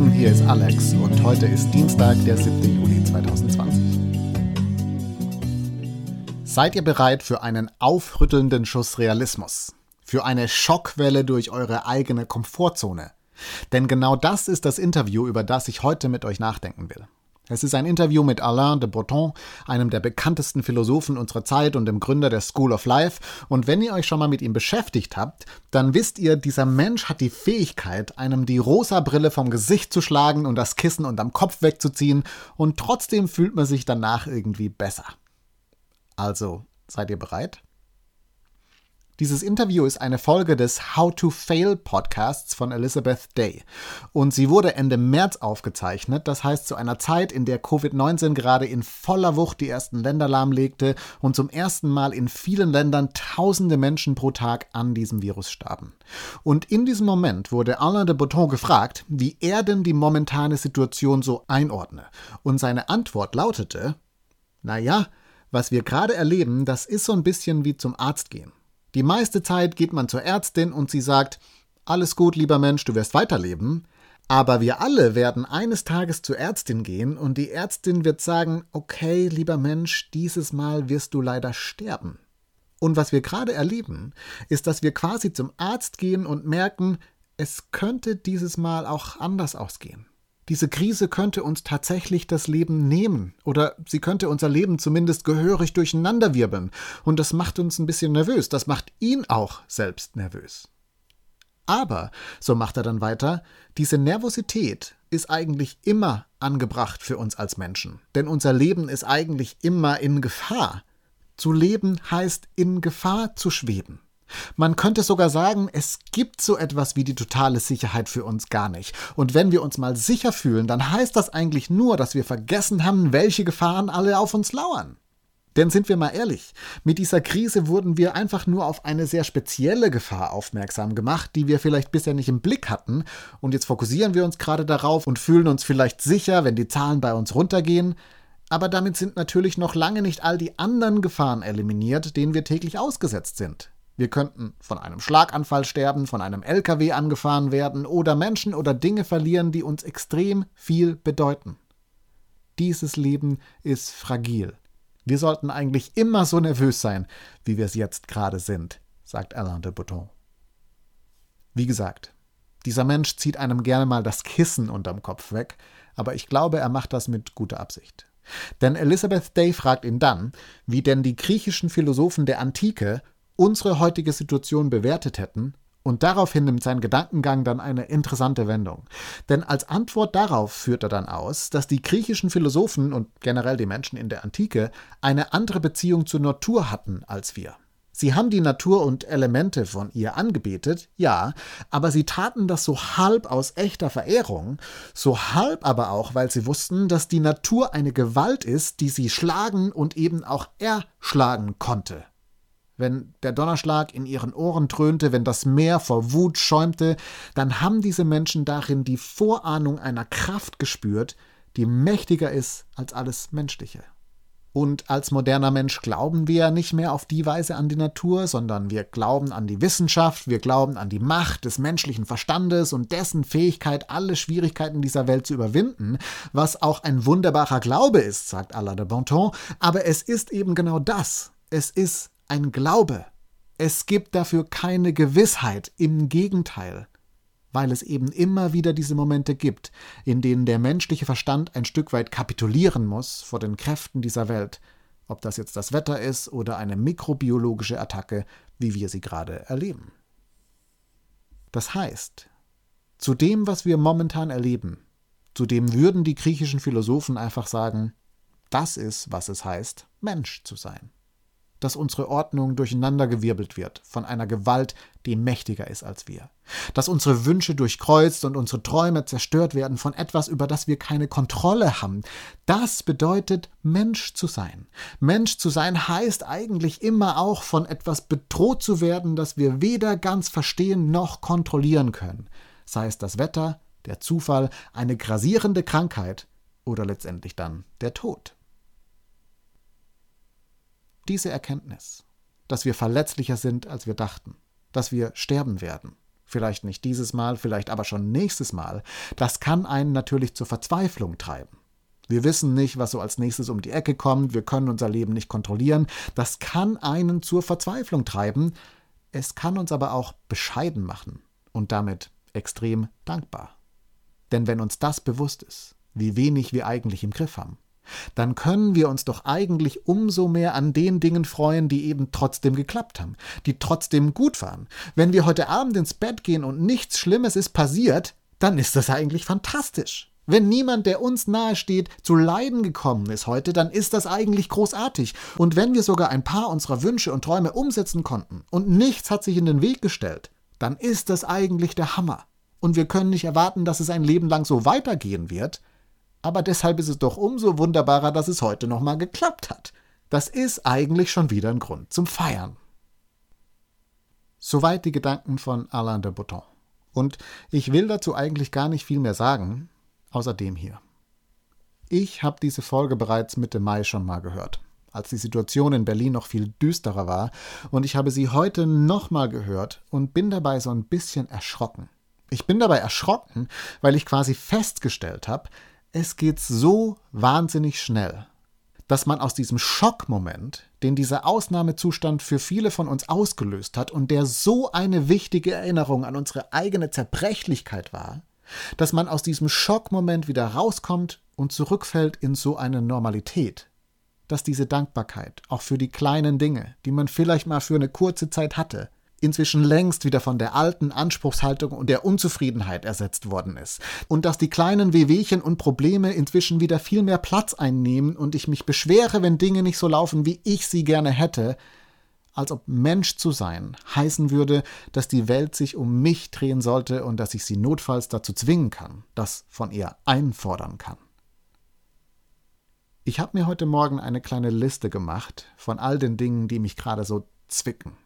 Lieben, hier ist Alex und heute ist Dienstag, der 7. Juli 2020. Seid ihr bereit für einen aufrüttelnden Schuss Realismus? Für eine Schockwelle durch eure eigene Komfortzone? Denn genau das ist das Interview, über das ich heute mit euch nachdenken will. Es ist ein Interview mit Alain de Botton, einem der bekanntesten Philosophen unserer Zeit und dem Gründer der School of Life. Und wenn ihr euch schon mal mit ihm beschäftigt habt, dann wisst ihr, dieser Mensch hat die Fähigkeit, einem die rosa Brille vom Gesicht zu schlagen und das Kissen unterm Kopf wegzuziehen, und trotzdem fühlt man sich danach irgendwie besser. Also, seid ihr bereit? Dieses Interview ist eine Folge des How to Fail Podcasts von Elizabeth Day. Und sie wurde Ende März aufgezeichnet, das heißt zu einer Zeit, in der Covid-19 gerade in voller Wucht die ersten Länder lahmlegte und zum ersten Mal in vielen Ländern tausende Menschen pro Tag an diesem Virus starben. Und in diesem Moment wurde Alain de Botton gefragt, wie er denn die momentane Situation so einordne. Und seine Antwort lautete, naja, was wir gerade erleben, das ist so ein bisschen wie zum Arzt gehen. Die meiste Zeit geht man zur Ärztin und sie sagt, alles gut, lieber Mensch, du wirst weiterleben. Aber wir alle werden eines Tages zur Ärztin gehen und die Ärztin wird sagen, okay, lieber Mensch, dieses Mal wirst du leider sterben. Und was wir gerade erleben, ist, dass wir quasi zum Arzt gehen und merken, es könnte dieses Mal auch anders ausgehen. Diese Krise könnte uns tatsächlich das Leben nehmen oder sie könnte unser Leben zumindest gehörig durcheinanderwirbeln. Und das macht uns ein bisschen nervös. Das macht ihn auch selbst nervös. Aber, so macht er dann weiter, diese Nervosität ist eigentlich immer angebracht für uns als Menschen. Denn unser Leben ist eigentlich immer in Gefahr. Zu leben heißt in Gefahr zu schweben. Man könnte sogar sagen, es gibt so etwas wie die totale Sicherheit für uns gar nicht. Und wenn wir uns mal sicher fühlen, dann heißt das eigentlich nur, dass wir vergessen haben, welche Gefahren alle auf uns lauern. Denn sind wir mal ehrlich, mit dieser Krise wurden wir einfach nur auf eine sehr spezielle Gefahr aufmerksam gemacht, die wir vielleicht bisher nicht im Blick hatten, und jetzt fokussieren wir uns gerade darauf und fühlen uns vielleicht sicher, wenn die Zahlen bei uns runtergehen, aber damit sind natürlich noch lange nicht all die anderen Gefahren eliminiert, denen wir täglich ausgesetzt sind. Wir könnten von einem Schlaganfall sterben, von einem LKW angefahren werden oder Menschen oder Dinge verlieren, die uns extrem viel bedeuten. Dieses Leben ist fragil. Wir sollten eigentlich immer so nervös sein, wie wir es jetzt gerade sind, sagt Alain de Botton. Wie gesagt, dieser Mensch zieht einem gerne mal das Kissen unterm Kopf weg, aber ich glaube, er macht das mit guter Absicht. Denn Elizabeth Day fragt ihn dann, wie denn die griechischen Philosophen der Antike unsere heutige Situation bewertet hätten, und daraufhin nimmt sein Gedankengang dann eine interessante Wendung. Denn als Antwort darauf führt er dann aus, dass die griechischen Philosophen und generell die Menschen in der Antike eine andere Beziehung zur Natur hatten als wir. Sie haben die Natur und Elemente von ihr angebetet, ja, aber sie taten das so halb aus echter Verehrung, so halb aber auch, weil sie wussten, dass die Natur eine Gewalt ist, die sie schlagen und eben auch erschlagen konnte wenn der Donnerschlag in ihren Ohren dröhnte, wenn das Meer vor Wut schäumte, dann haben diese Menschen darin die Vorahnung einer Kraft gespürt, die mächtiger ist als alles Menschliche. Und als moderner Mensch glauben wir nicht mehr auf die Weise an die Natur, sondern wir glauben an die Wissenschaft, wir glauben an die Macht des menschlichen Verstandes und dessen Fähigkeit, alle Schwierigkeiten dieser Welt zu überwinden, was auch ein wunderbarer Glaube ist, sagt Alain de Bonton, aber es ist eben genau das. Es ist ein Glaube. Es gibt dafür keine Gewissheit, im Gegenteil, weil es eben immer wieder diese Momente gibt, in denen der menschliche Verstand ein Stück weit kapitulieren muss vor den Kräften dieser Welt, ob das jetzt das Wetter ist oder eine mikrobiologische Attacke, wie wir sie gerade erleben. Das heißt, zu dem, was wir momentan erleben, zu dem würden die griechischen Philosophen einfach sagen, das ist, was es heißt, Mensch zu sein dass unsere Ordnung durcheinandergewirbelt wird von einer Gewalt, die mächtiger ist als wir. Dass unsere Wünsche durchkreuzt und unsere Träume zerstört werden von etwas, über das wir keine Kontrolle haben. Das bedeutet, Mensch zu sein. Mensch zu sein heißt eigentlich immer auch von etwas bedroht zu werden, das wir weder ganz verstehen noch kontrollieren können. Sei es das Wetter, der Zufall, eine grasierende Krankheit oder letztendlich dann der Tod diese Erkenntnis, dass wir verletzlicher sind, als wir dachten, dass wir sterben werden, vielleicht nicht dieses Mal, vielleicht aber schon nächstes Mal, das kann einen natürlich zur Verzweiflung treiben. Wir wissen nicht, was so als nächstes um die Ecke kommt, wir können unser Leben nicht kontrollieren, das kann einen zur Verzweiflung treiben, es kann uns aber auch bescheiden machen und damit extrem dankbar. Denn wenn uns das bewusst ist, wie wenig wir eigentlich im Griff haben, dann können wir uns doch eigentlich umso mehr an den Dingen freuen, die eben trotzdem geklappt haben, die trotzdem gut waren. Wenn wir heute Abend ins Bett gehen und nichts Schlimmes ist passiert, dann ist das eigentlich fantastisch. Wenn niemand, der uns nahesteht, zu Leiden gekommen ist heute, dann ist das eigentlich großartig. Und wenn wir sogar ein paar unserer Wünsche und Träume umsetzen konnten und nichts hat sich in den Weg gestellt, dann ist das eigentlich der Hammer. Und wir können nicht erwarten, dass es ein Leben lang so weitergehen wird, aber deshalb ist es doch umso wunderbarer, dass es heute nochmal geklappt hat. Das ist eigentlich schon wieder ein Grund zum Feiern. Soweit die Gedanken von Alain de Botton. Und ich will dazu eigentlich gar nicht viel mehr sagen, außer dem hier. Ich habe diese Folge bereits Mitte Mai schon mal gehört, als die Situation in Berlin noch viel düsterer war, und ich habe sie heute nochmal gehört und bin dabei so ein bisschen erschrocken. Ich bin dabei erschrocken, weil ich quasi festgestellt habe, es geht so wahnsinnig schnell, dass man aus diesem Schockmoment, den dieser Ausnahmezustand für viele von uns ausgelöst hat und der so eine wichtige Erinnerung an unsere eigene Zerbrechlichkeit war, dass man aus diesem Schockmoment wieder rauskommt und zurückfällt in so eine Normalität, dass diese Dankbarkeit auch für die kleinen Dinge, die man vielleicht mal für eine kurze Zeit hatte, inzwischen längst wieder von der alten Anspruchshaltung und der Unzufriedenheit ersetzt worden ist. Und dass die kleinen Wehwehchen und Probleme inzwischen wieder viel mehr Platz einnehmen und ich mich beschwere, wenn Dinge nicht so laufen, wie ich sie gerne hätte, als ob Mensch zu sein heißen würde, dass die Welt sich um mich drehen sollte und dass ich sie notfalls dazu zwingen kann, das von ihr einfordern kann. Ich habe mir heute Morgen eine kleine Liste gemacht von all den Dingen, die mich gerade so zwicken.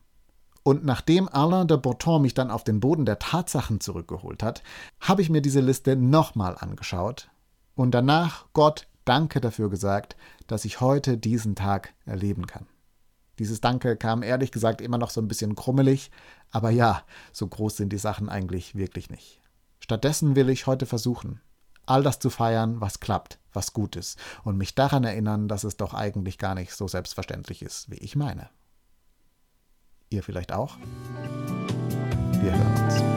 Und nachdem Alain de Botton mich dann auf den Boden der Tatsachen zurückgeholt hat, habe ich mir diese Liste nochmal angeschaut und danach Gott Danke dafür gesagt, dass ich heute diesen Tag erleben kann. Dieses Danke kam ehrlich gesagt immer noch so ein bisschen krummelig, aber ja, so groß sind die Sachen eigentlich wirklich nicht. Stattdessen will ich heute versuchen, all das zu feiern, was klappt, was gut ist, und mich daran erinnern, dass es doch eigentlich gar nicht so selbstverständlich ist, wie ich meine. Ihr vielleicht auch? Wir hören uns.